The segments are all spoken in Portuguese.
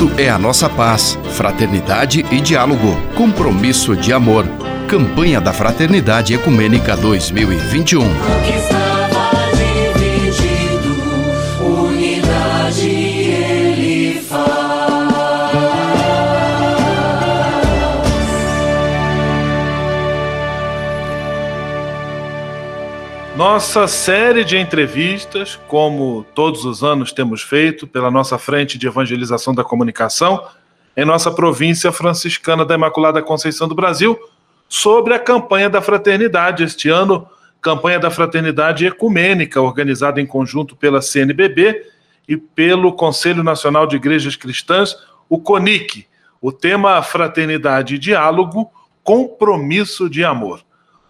Cristo é a nossa paz, fraternidade e diálogo, compromisso de amor. Campanha da Fraternidade Ecumênica 2021. Nossa série de entrevistas, como todos os anos temos feito pela nossa frente de evangelização da comunicação, em nossa província franciscana da Imaculada Conceição do Brasil, sobre a campanha da fraternidade. Este ano, campanha da fraternidade ecumênica, organizada em conjunto pela CNBB e pelo Conselho Nacional de Igrejas Cristãs, o CONIC. O tema Fraternidade e Diálogo, Compromisso de Amor.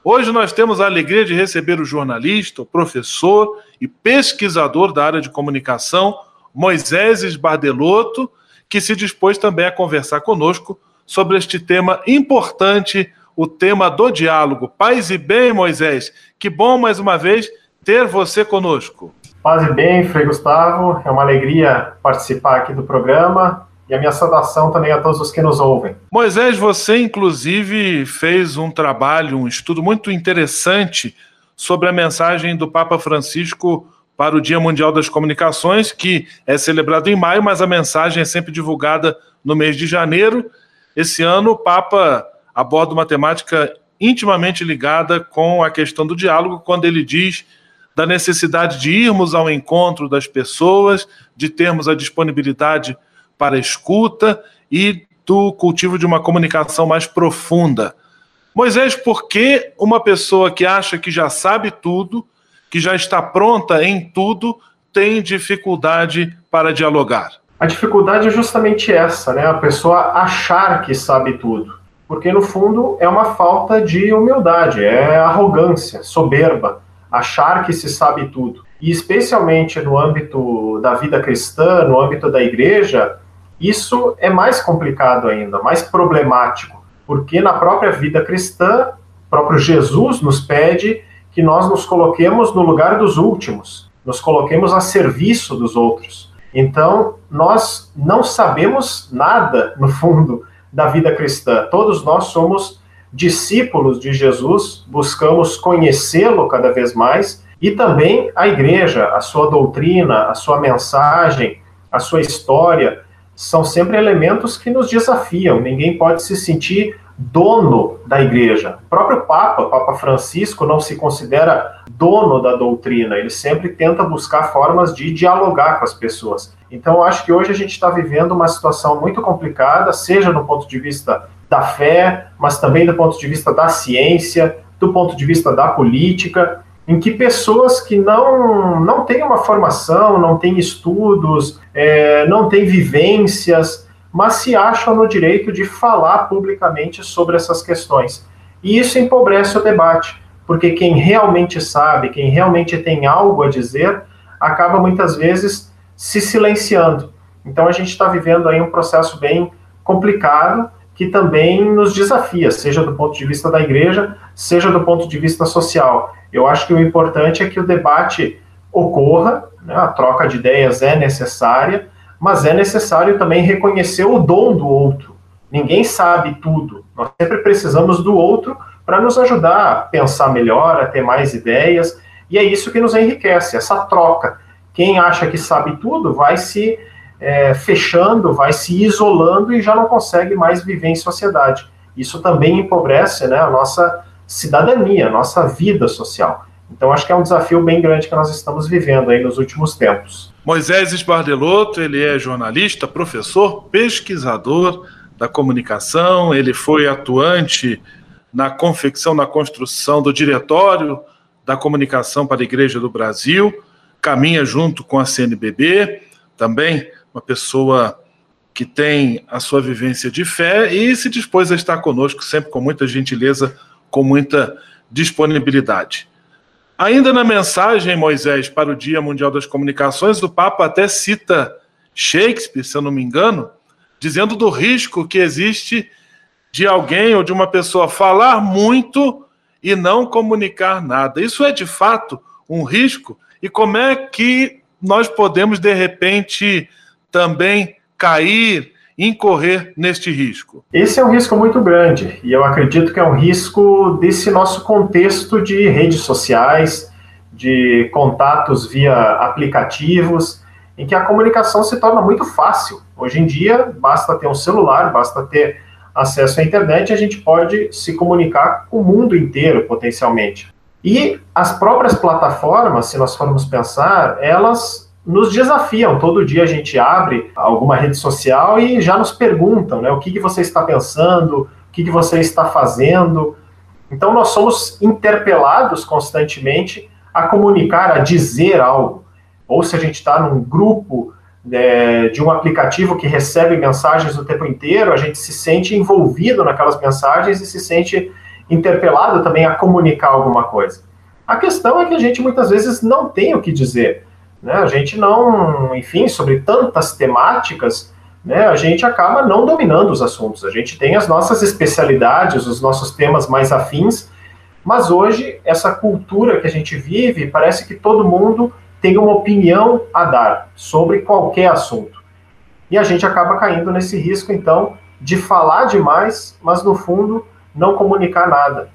Hoje nós temos a alegria de receber o jornalista, o professor e pesquisador da área de comunicação, Moisés Bardelotto, que se dispôs também a conversar conosco sobre este tema importante, o tema do diálogo. Paz e bem, Moisés. Que bom mais uma vez ter você conosco. Paz e bem, Frei Gustavo. É uma alegria participar aqui do programa e a minha saudação também a todos os que nos ouvem. Moisés, você inclusive fez um trabalho, um estudo muito interessante sobre a mensagem do Papa Francisco para o Dia Mundial das Comunicações, que é celebrado em maio, mas a mensagem é sempre divulgada no mês de janeiro. Esse ano, o Papa aborda uma temática intimamente ligada com a questão do diálogo, quando ele diz da necessidade de irmos ao encontro das pessoas, de termos a disponibilidade para escuta e do cultivo de uma comunicação mais profunda. Moisés, por que uma pessoa que acha que já sabe tudo, que já está pronta em tudo, tem dificuldade para dialogar? A dificuldade é justamente essa, né? A pessoa achar que sabe tudo. Porque, no fundo, é uma falta de humildade, é arrogância, soberba, achar que se sabe tudo. E, especialmente no âmbito da vida cristã, no âmbito da igreja, isso é mais complicado ainda, mais problemático, porque na própria vida cristã, próprio Jesus nos pede que nós nos coloquemos no lugar dos últimos, nos coloquemos a serviço dos outros. Então, nós não sabemos nada, no fundo, da vida cristã. Todos nós somos discípulos de Jesus, buscamos conhecê-lo cada vez mais e também a igreja, a sua doutrina, a sua mensagem, a sua história são sempre elementos que nos desafiam. Ninguém pode se sentir dono da igreja. O próprio Papa, Papa Francisco, não se considera dono da doutrina. Ele sempre tenta buscar formas de dialogar com as pessoas. Então, acho que hoje a gente está vivendo uma situação muito complicada, seja do ponto de vista da fé, mas também do ponto de vista da ciência, do ponto de vista da política em que pessoas que não, não têm uma formação, não têm estudos, é, não têm vivências, mas se acham no direito de falar publicamente sobre essas questões. E isso empobrece o debate, porque quem realmente sabe, quem realmente tem algo a dizer, acaba muitas vezes se silenciando. Então a gente está vivendo aí um processo bem complicado que também nos desafia, seja do ponto de vista da igreja, seja do ponto de vista social. Eu acho que o importante é que o debate ocorra, né, a troca de ideias é necessária, mas é necessário também reconhecer o dom do outro. Ninguém sabe tudo. Nós sempre precisamos do outro para nos ajudar a pensar melhor, a ter mais ideias, e é isso que nos enriquece, essa troca. Quem acha que sabe tudo vai se é, fechando, vai se isolando e já não consegue mais viver em sociedade. Isso também empobrece né, a nossa cidadania, nossa vida social. Então, acho que é um desafio bem grande que nós estamos vivendo aí nos últimos tempos. Moisés Esbardelotto, ele é jornalista, professor, pesquisador da comunicação, ele foi atuante na confecção, na construção do Diretório da Comunicação para a Igreja do Brasil, caminha junto com a CNBB, também uma pessoa que tem a sua vivência de fé e se dispôs a estar conosco sempre com muita gentileza com muita disponibilidade. Ainda na mensagem, Moisés, para o Dia Mundial das Comunicações, o Papa até cita Shakespeare, se eu não me engano, dizendo do risco que existe de alguém ou de uma pessoa falar muito e não comunicar nada. Isso é de fato um risco? E como é que nós podemos, de repente, também cair incorrer neste risco? Esse é um risco muito grande e eu acredito que é um risco desse nosso contexto de redes sociais, de contatos via aplicativos, em que a comunicação se torna muito fácil. Hoje em dia, basta ter um celular, basta ter acesso à internet, a gente pode se comunicar com o mundo inteiro, potencialmente. E as próprias plataformas, se nós formos pensar, elas nos desafiam. Todo dia a gente abre alguma rede social e já nos perguntam né, o que, que você está pensando, o que, que você está fazendo. Então nós somos interpelados constantemente a comunicar, a dizer algo. Ou se a gente está num grupo né, de um aplicativo que recebe mensagens o tempo inteiro, a gente se sente envolvido naquelas mensagens e se sente interpelado também a comunicar alguma coisa. A questão é que a gente muitas vezes não tem o que dizer. Né? A gente não, enfim, sobre tantas temáticas, né, a gente acaba não dominando os assuntos. A gente tem as nossas especialidades, os nossos temas mais afins, mas hoje, essa cultura que a gente vive, parece que todo mundo tem uma opinião a dar sobre qualquer assunto. E a gente acaba caindo nesse risco, então, de falar demais, mas no fundo não comunicar nada,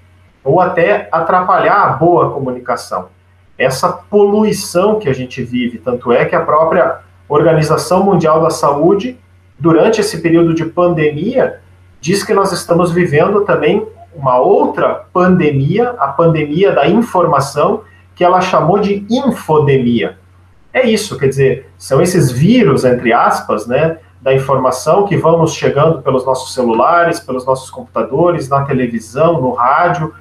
ou até atrapalhar a boa comunicação essa poluição que a gente vive. Tanto é que a própria Organização Mundial da Saúde, durante esse período de pandemia, diz que nós estamos vivendo também uma outra pandemia, a pandemia da informação, que ela chamou de infodemia. É isso, quer dizer, são esses vírus, entre aspas, né, da informação que vão nos chegando pelos nossos celulares, pelos nossos computadores, na televisão, no rádio,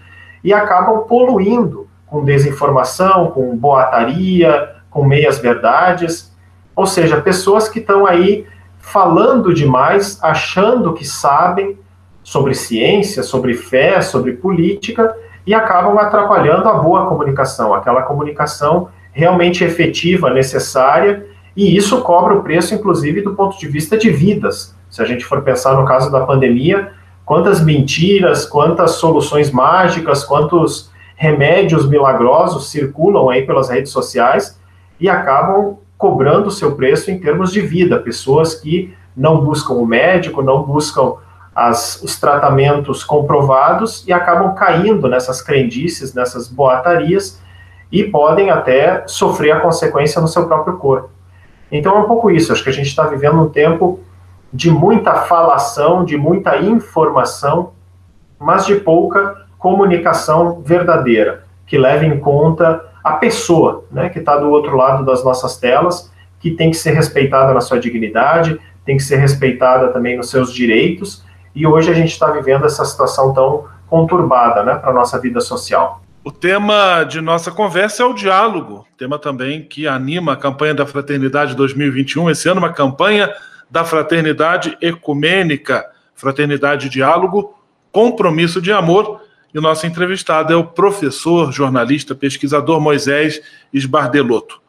e acabam poluindo com desinformação, com boataria, com meias verdades, ou seja, pessoas que estão aí falando demais, achando que sabem sobre ciência, sobre fé, sobre política e acabam atrapalhando a boa comunicação, aquela comunicação realmente efetiva, necessária, e isso cobra o preço, inclusive, do ponto de vista de vidas. Se a gente for pensar no caso da pandemia, quantas mentiras, quantas soluções mágicas, quantos remédios milagrosos circulam aí pelas redes sociais e acabam cobrando o seu preço em termos de vida. Pessoas que não buscam o médico, não buscam as, os tratamentos comprovados e acabam caindo nessas crendices, nessas boatarias e podem até sofrer a consequência no seu próprio corpo. Então é um pouco isso. Acho que a gente está vivendo um tempo de muita falação, de muita informação, mas de pouca comunicação verdadeira, que leve em conta a pessoa, né, que está do outro lado das nossas telas, que tem que ser respeitada na sua dignidade, tem que ser respeitada também nos seus direitos, e hoje a gente está vivendo essa situação tão conturbada né, para a nossa vida social. O tema de nossa conversa é o diálogo, tema também que anima a campanha da Fraternidade 2021, esse ano uma campanha da Fraternidade Ecumênica, Fraternidade Diálogo, Compromisso de Amor, e o nosso entrevistado é o professor, jornalista, pesquisador Moisés Esbardelotto.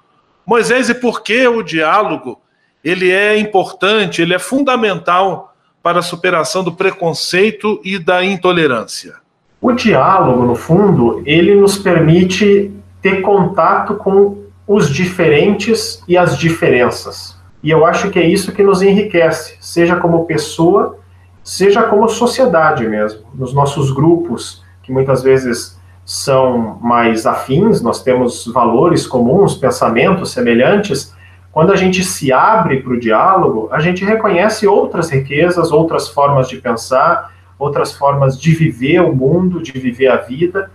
Moisés, e por que o diálogo ele é importante, ele é fundamental para a superação do preconceito e da intolerância? O diálogo, no fundo, ele nos permite ter contato com os diferentes e as diferenças. E eu acho que é isso que nos enriquece, seja como pessoa, seja como sociedade mesmo, nos nossos grupos, que muitas vezes são mais afins, nós temos valores comuns, pensamentos semelhantes. Quando a gente se abre para o diálogo, a gente reconhece outras riquezas, outras formas de pensar, outras formas de viver o mundo, de viver a vida.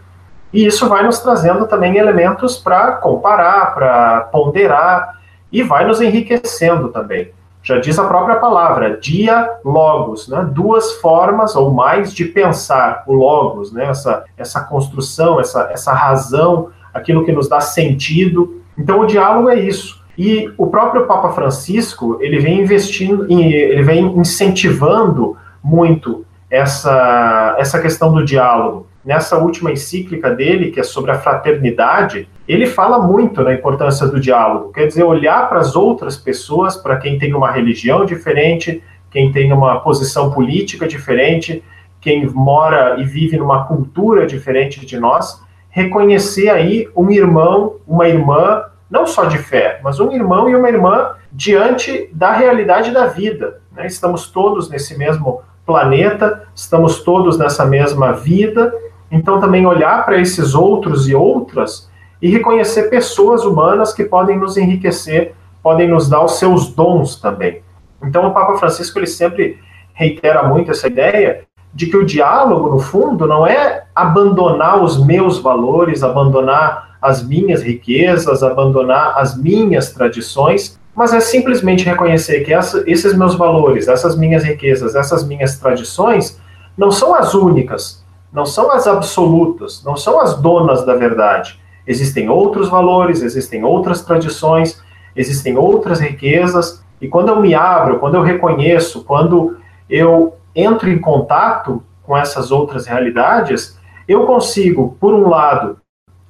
E isso vai nos trazendo também elementos para comparar, para ponderar e vai nos enriquecendo também. Já diz a própria palavra, diálogos, né? duas formas ou mais de pensar o logos, né? essa, essa construção, essa, essa razão, aquilo que nos dá sentido. Então o diálogo é isso. E o próprio Papa Francisco, ele vem investindo, ele vem incentivando muito essa, essa questão do diálogo nessa última encíclica dele, que é sobre a fraternidade, ele fala muito na importância do diálogo. Quer dizer, olhar para as outras pessoas, para quem tem uma religião diferente, quem tem uma posição política diferente, quem mora e vive numa cultura diferente de nós, reconhecer aí um irmão, uma irmã, não só de fé, mas um irmão e uma irmã diante da realidade da vida. Né? Estamos todos nesse mesmo planeta, estamos todos nessa mesma vida, então também olhar para esses outros e outras e reconhecer pessoas humanas que podem nos enriquecer, podem nos dar os seus dons também. Então o Papa Francisco ele sempre reitera muito essa ideia de que o diálogo, no fundo, não é abandonar os meus valores, abandonar as minhas riquezas, abandonar as minhas tradições, mas é simplesmente reconhecer que essa, esses meus valores, essas minhas riquezas, essas minhas tradições não são as únicas, não são as absolutas, não são as donas da verdade. Existem outros valores, existem outras tradições, existem outras riquezas, e quando eu me abro, quando eu reconheço, quando eu entro em contato com essas outras realidades, eu consigo, por um lado,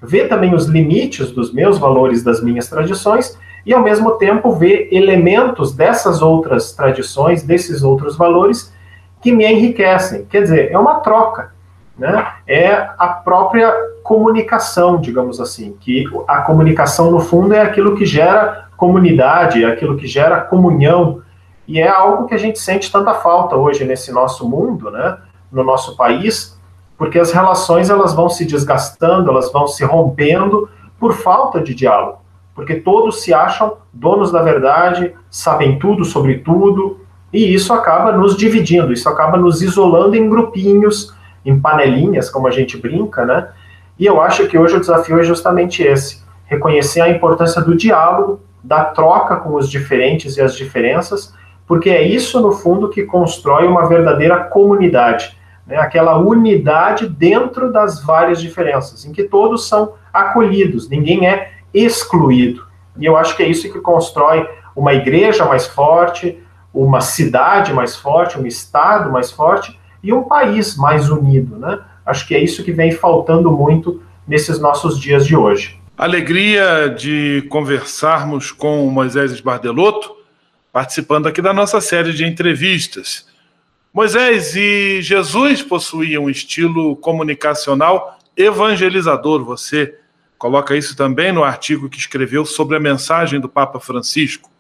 ver também os limites dos meus valores, das minhas tradições, e ao mesmo tempo ver elementos dessas outras tradições, desses outros valores que me enriquecem. Quer dizer, é uma troca, né? É a própria comunicação, digamos assim, que a comunicação no fundo é aquilo que gera comunidade, é aquilo que gera comunhão, e é algo que a gente sente tanta falta hoje nesse nosso mundo, né? No nosso país, porque as relações elas vão se desgastando, elas vão se rompendo por falta de diálogo porque todos se acham donos da verdade, sabem tudo sobre tudo, e isso acaba nos dividindo, isso acaba nos isolando em grupinhos, em panelinhas, como a gente brinca, né? E eu acho que hoje o desafio é justamente esse: reconhecer a importância do diálogo, da troca com os diferentes e as diferenças, porque é isso, no fundo, que constrói uma verdadeira comunidade, né? aquela unidade dentro das várias diferenças, em que todos são acolhidos, ninguém é excluído. E eu acho que é isso que constrói uma igreja mais forte, uma cidade mais forte, um estado mais forte e um país mais unido, né? Acho que é isso que vem faltando muito nesses nossos dias de hoje. Alegria de conversarmos com o Moisés Esbardelotto, participando aqui da nossa série de entrevistas. Moisés e Jesus possuíam um estilo comunicacional evangelizador. Você coloca isso também no artigo que escreveu sobre a mensagem do Papa Francisco.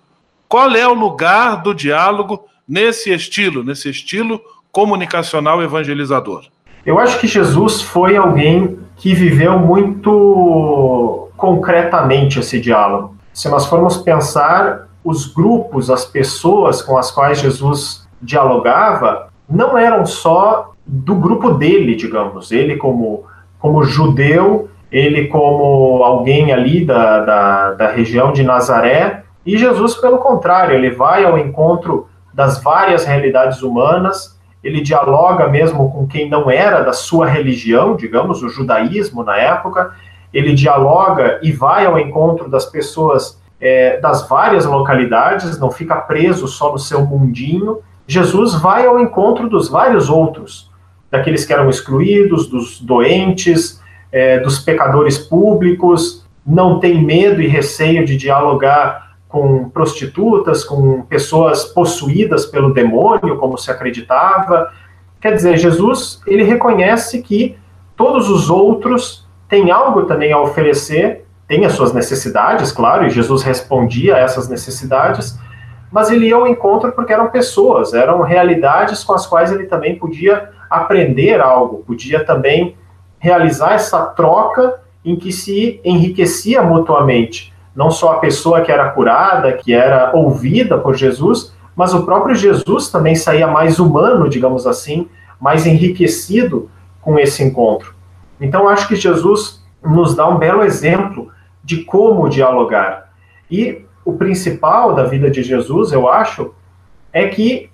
Qual é o lugar do diálogo nesse estilo, nesse estilo comunicacional evangelizador? Eu acho que Jesus foi alguém que viveu muito concretamente esse diálogo. Se nós formos pensar, os grupos, as pessoas com as quais Jesus dialogava, não eram só do grupo dele, digamos. Ele, como, como judeu, ele como alguém ali da, da, da região de Nazaré, e Jesus, pelo contrário, ele vai ao encontro das várias realidades humanas, ele dialoga mesmo com quem não era da sua religião, digamos, o judaísmo na época, ele dialoga e vai ao encontro das pessoas é, das várias localidades, não fica preso só no seu mundinho. Jesus vai ao encontro dos vários outros, daqueles que eram excluídos, dos doentes, é, dos pecadores públicos, não tem medo e receio de dialogar com prostitutas, com pessoas possuídas pelo demônio, como se acreditava. Quer dizer, Jesus, ele reconhece que todos os outros têm algo também a oferecer, têm as suas necessidades, claro, e Jesus respondia a essas necessidades, mas ele ia ao encontro porque eram pessoas, eram realidades com as quais ele também podia aprender algo, podia também realizar essa troca em que se enriquecia mutuamente. Não só a pessoa que era curada, que era ouvida por Jesus, mas o próprio Jesus também saía mais humano, digamos assim, mais enriquecido com esse encontro. Então, acho que Jesus nos dá um belo exemplo de como dialogar. E o principal da vida de Jesus, eu acho, é que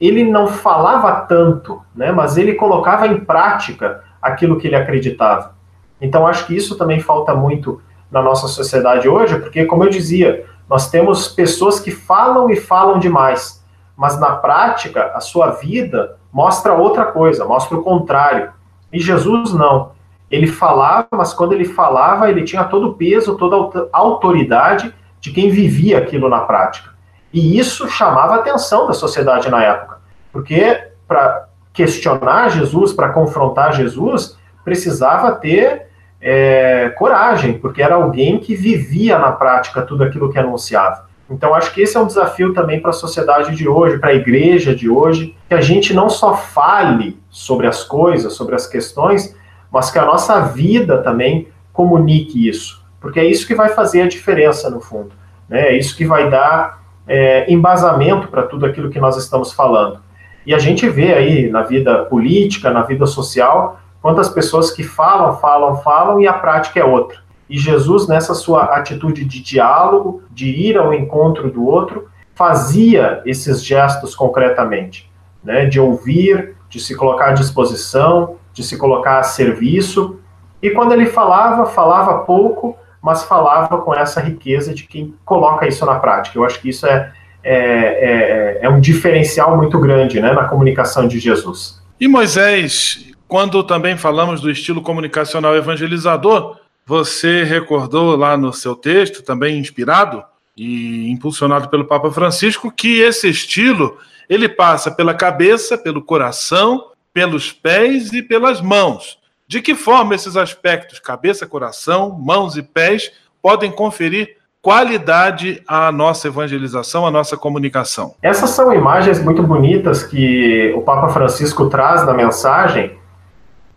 ele não falava tanto, né, mas ele colocava em prática aquilo que ele acreditava. Então, acho que isso também falta muito na nossa sociedade hoje, porque, como eu dizia, nós temos pessoas que falam e falam demais, mas na prática, a sua vida mostra outra coisa, mostra o contrário. E Jesus não. Ele falava, mas quando ele falava, ele tinha todo o peso, toda a autoridade de quem vivia aquilo na prática. E isso chamava a atenção da sociedade na época, porque para questionar Jesus, para confrontar Jesus, precisava ter é, coragem, porque era alguém que vivia na prática tudo aquilo que anunciava. Então, acho que esse é um desafio também para a sociedade de hoje, para a igreja de hoje, que a gente não só fale sobre as coisas, sobre as questões, mas que a nossa vida também comunique isso, porque é isso que vai fazer a diferença no fundo, né? É isso que vai dar é, embasamento para tudo aquilo que nós estamos falando. E a gente vê aí na vida política, na vida social, quantas pessoas que falam, falam, falam e a prática é outra. E Jesus, nessa sua atitude de diálogo, de ir ao encontro do outro, fazia esses gestos concretamente, né? De ouvir, de se colocar à disposição, de se colocar a serviço. E quando ele falava, falava pouco, mas falava com essa riqueza de quem coloca isso na prática. Eu acho que isso é, é, é, é um diferencial muito grande né, na comunicação de Jesus. E Moisés, quando também falamos do estilo comunicacional evangelizador, você recordou lá no seu texto, também inspirado e impulsionado pelo Papa Francisco, que esse estilo ele passa pela cabeça, pelo coração, pelos pés e pelas mãos. De que forma esses aspectos, cabeça, coração, mãos e pés, podem conferir qualidade à nossa evangelização, à nossa comunicação? Essas são imagens muito bonitas que o Papa Francisco traz na mensagem.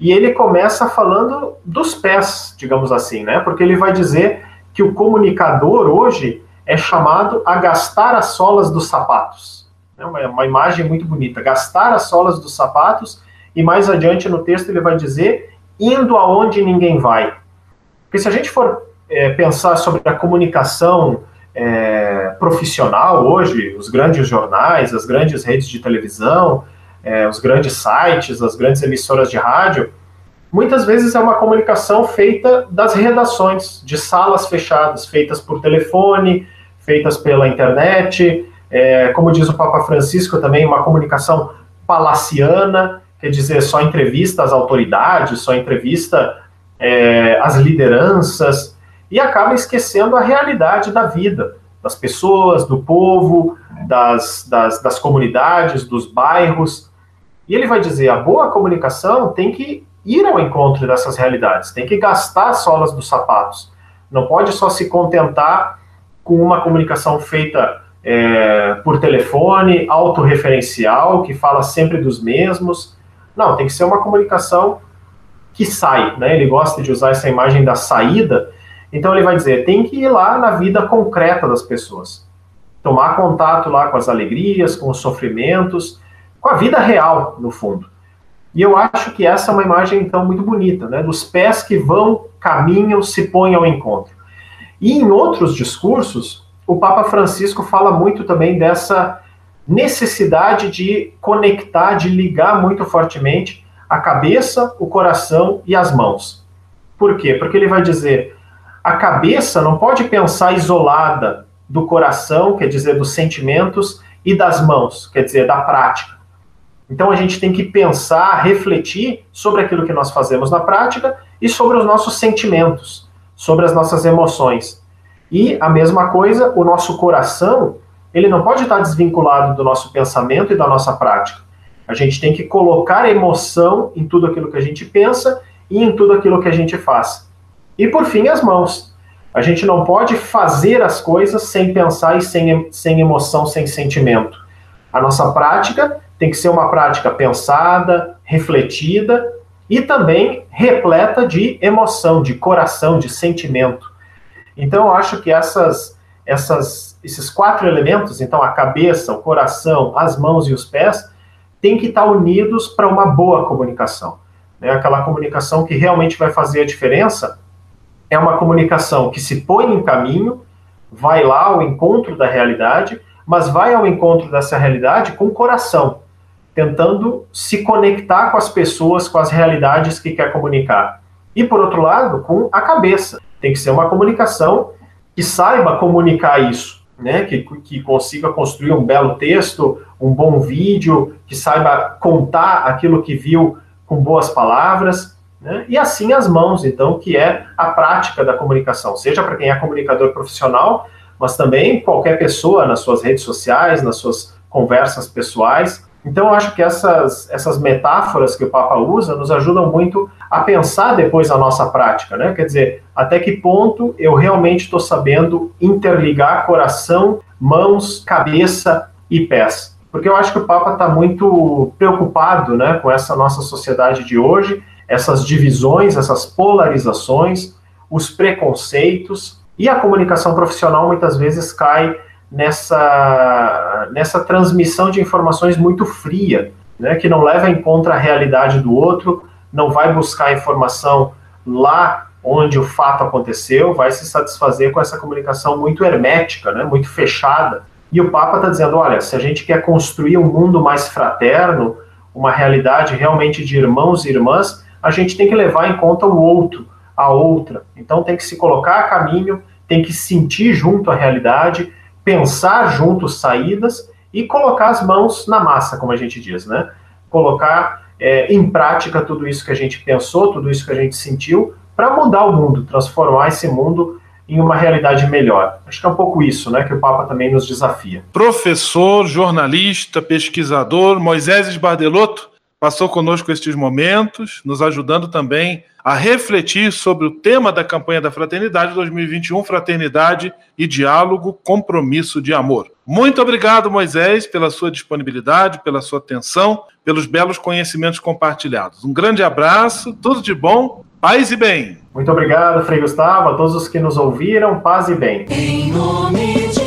E ele começa falando dos pés, digamos assim, né? Porque ele vai dizer que o comunicador hoje é chamado a gastar as solas dos sapatos. É uma, uma imagem muito bonita. Gastar as solas dos sapatos, e mais adiante no texto ele vai dizer indo aonde ninguém vai. Porque se a gente for é, pensar sobre a comunicação é, profissional hoje, os grandes jornais, as grandes redes de televisão, é, os grandes sites, as grandes emissoras de rádio, muitas vezes é uma comunicação feita das redações, de salas fechadas, feitas por telefone, feitas pela internet, é, como diz o Papa Francisco também, uma comunicação palaciana, quer dizer, só entrevista às autoridades, só entrevista é, às lideranças, e acaba esquecendo a realidade da vida, das pessoas, do povo, das, das, das comunidades, dos bairros. E ele vai dizer: a boa comunicação tem que ir ao encontro dessas realidades, tem que gastar as solas dos sapatos. Não pode só se contentar com uma comunicação feita é, por telefone, autorreferencial, que fala sempre dos mesmos. Não, tem que ser uma comunicação que sai, né? Ele gosta de usar essa imagem da saída. Então ele vai dizer, tem que ir lá na vida concreta das pessoas. Tomar contato lá com as alegrias, com os sofrimentos, com a vida real, no fundo. E eu acho que essa é uma imagem, então, muito bonita, né? Dos pés que vão, caminham, se põem ao encontro. E em outros discursos, o Papa Francisco fala muito também dessa necessidade de conectar, de ligar muito fortemente a cabeça, o coração e as mãos. Por quê? Porque ele vai dizer: a cabeça não pode pensar isolada do coração, quer dizer, dos sentimentos, e das mãos, quer dizer, da prática. Então a gente tem que pensar, refletir sobre aquilo que nós fazemos na prática e sobre os nossos sentimentos, sobre as nossas emoções. E a mesma coisa, o nosso coração, ele não pode estar desvinculado do nosso pensamento e da nossa prática. A gente tem que colocar emoção em tudo aquilo que a gente pensa e em tudo aquilo que a gente faz. E por fim, as mãos. A gente não pode fazer as coisas sem pensar e sem, sem emoção, sem sentimento. A nossa prática tem que ser uma prática pensada, refletida e também repleta de emoção, de coração, de sentimento. Então, eu acho que essas, essas, esses quatro elementos, então a cabeça, o coração, as mãos e os pés, têm que estar unidos para uma boa comunicação. Né? Aquela comunicação que realmente vai fazer a diferença é uma comunicação que se põe em caminho, vai lá ao encontro da realidade, mas vai ao encontro dessa realidade com o coração, tentando se conectar com as pessoas, com as realidades que quer comunicar. E por outro lado, com a cabeça. Tem que ser uma comunicação que saiba comunicar isso, né? Que, que consiga construir um belo texto, um bom vídeo, que saiba contar aquilo que viu com boas palavras. Né? E assim as mãos, então, que é a prática da comunicação, seja para quem é comunicador profissional, mas também qualquer pessoa nas suas redes sociais, nas suas conversas pessoais. Então, eu acho que essas, essas metáforas que o Papa usa nos ajudam muito a pensar depois a nossa prática, né? Quer dizer, até que ponto eu realmente estou sabendo interligar coração, mãos, cabeça e pés. Porque eu acho que o Papa está muito preocupado né, com essa nossa sociedade de hoje, essas divisões, essas polarizações, os preconceitos, e a comunicação profissional muitas vezes cai nessa, nessa transmissão de informações muito fria, né, que não leva em conta a realidade do outro, não vai buscar informação lá onde o fato aconteceu, vai se satisfazer com essa comunicação muito hermética, né, muito fechada. E o Papa está dizendo: olha, se a gente quer construir um mundo mais fraterno, uma realidade realmente de irmãos e irmãs, a gente tem que levar em conta o outro, a outra. Então tem que se colocar a caminho, tem que sentir junto a realidade, pensar junto saídas e colocar as mãos na massa, como a gente diz, né? Colocar é, em prática tudo isso que a gente pensou, tudo isso que a gente sentiu, para mudar o mundo, transformar esse mundo em uma realidade melhor. Acho que é um pouco isso, né, que o Papa também nos desafia. Professor, jornalista, pesquisador Moisés Bardelotto passou conosco estes momentos, nos ajudando também a refletir sobre o tema da campanha da Fraternidade 2021, Fraternidade e Diálogo, Compromisso de Amor. Muito obrigado, Moisés, pela sua disponibilidade, pela sua atenção, pelos belos conhecimentos compartilhados. Um grande abraço, tudo de bom, paz e bem. Muito obrigado, Frei Gustavo, a todos os que nos ouviram, paz e bem. Em nome de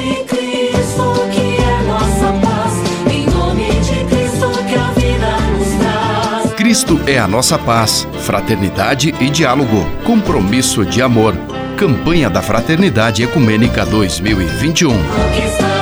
Cristo é a nossa paz, fraternidade e diálogo, compromisso de amor. Campanha da Fraternidade Ecumênica 2021. Conquistar